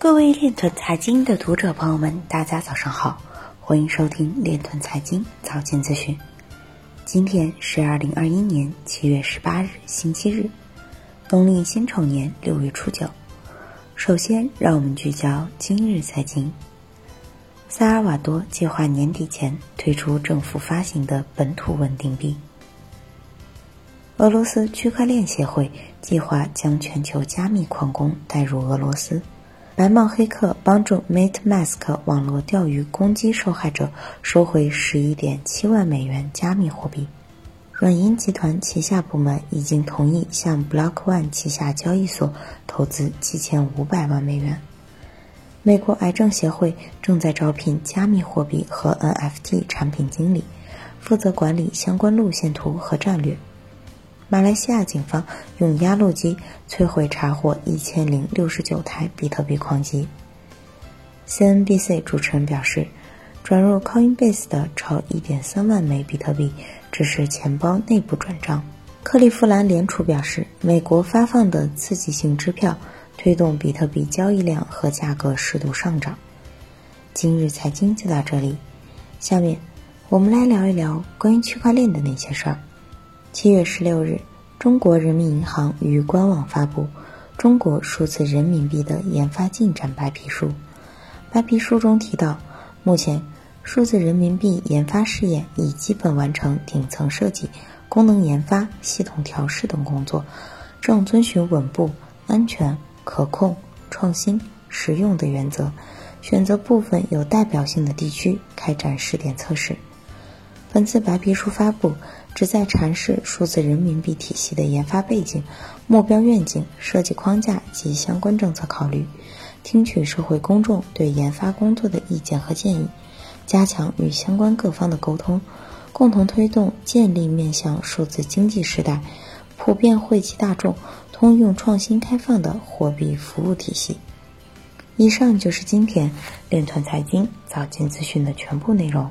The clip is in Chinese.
各位链臀财经的读者朋友们，大家早上好，欢迎收听链臀财经早间资讯。今天是二零二一年七月十八日，星期日，农历辛丑年六月初九。首先，让我们聚焦今日财经。萨尔瓦多计划年底前推出政府发行的本土稳定币。俄罗斯区块链协会计划将全球加密矿工带入俄罗斯。白帽黑客帮助 MateMask 网络钓鱼攻击受害者收回十一点七万美元加密货币。软银集团旗下部门已经同意向 Block One 旗下交易所投资七千五百万美元。美国癌症协会正在招聘加密货币和 NFT 产品经理，负责管理相关路线图和战略。马来西亚警方用压路机摧毁查获一千零六十九台比特币矿机。CNBC 主持人表示，转入 Coinbase 的超一点三万枚比特币只是钱包内部转账。克利夫兰联储表示，美国发放的刺激性支票推动比特币交易量和价格适度上涨。今日财经就到这里，下面我们来聊一聊关于区块链的那些事儿。七月十六日，中国人民银行于官网发布《中国数字人民币的研发进展白皮书》。白皮书中提到，目前数字人民币研发试验已基本完成顶层设计、功能研发、系统调试等工作，正遵循稳步、安全、可控、创新、实用的原则，选择部分有代表性的地区开展试点测试。本次白皮书发布，旨在阐释数字人民币体系的研发背景、目标愿景、设计框架及相关政策考虑，听取社会公众对研发工作的意见和建议，加强与相关各方的沟通，共同推动建立面向数字经济时代、普遍惠及大众、通用创新开放的货币服务体系。以上就是今天链团财经早间资讯的全部内容。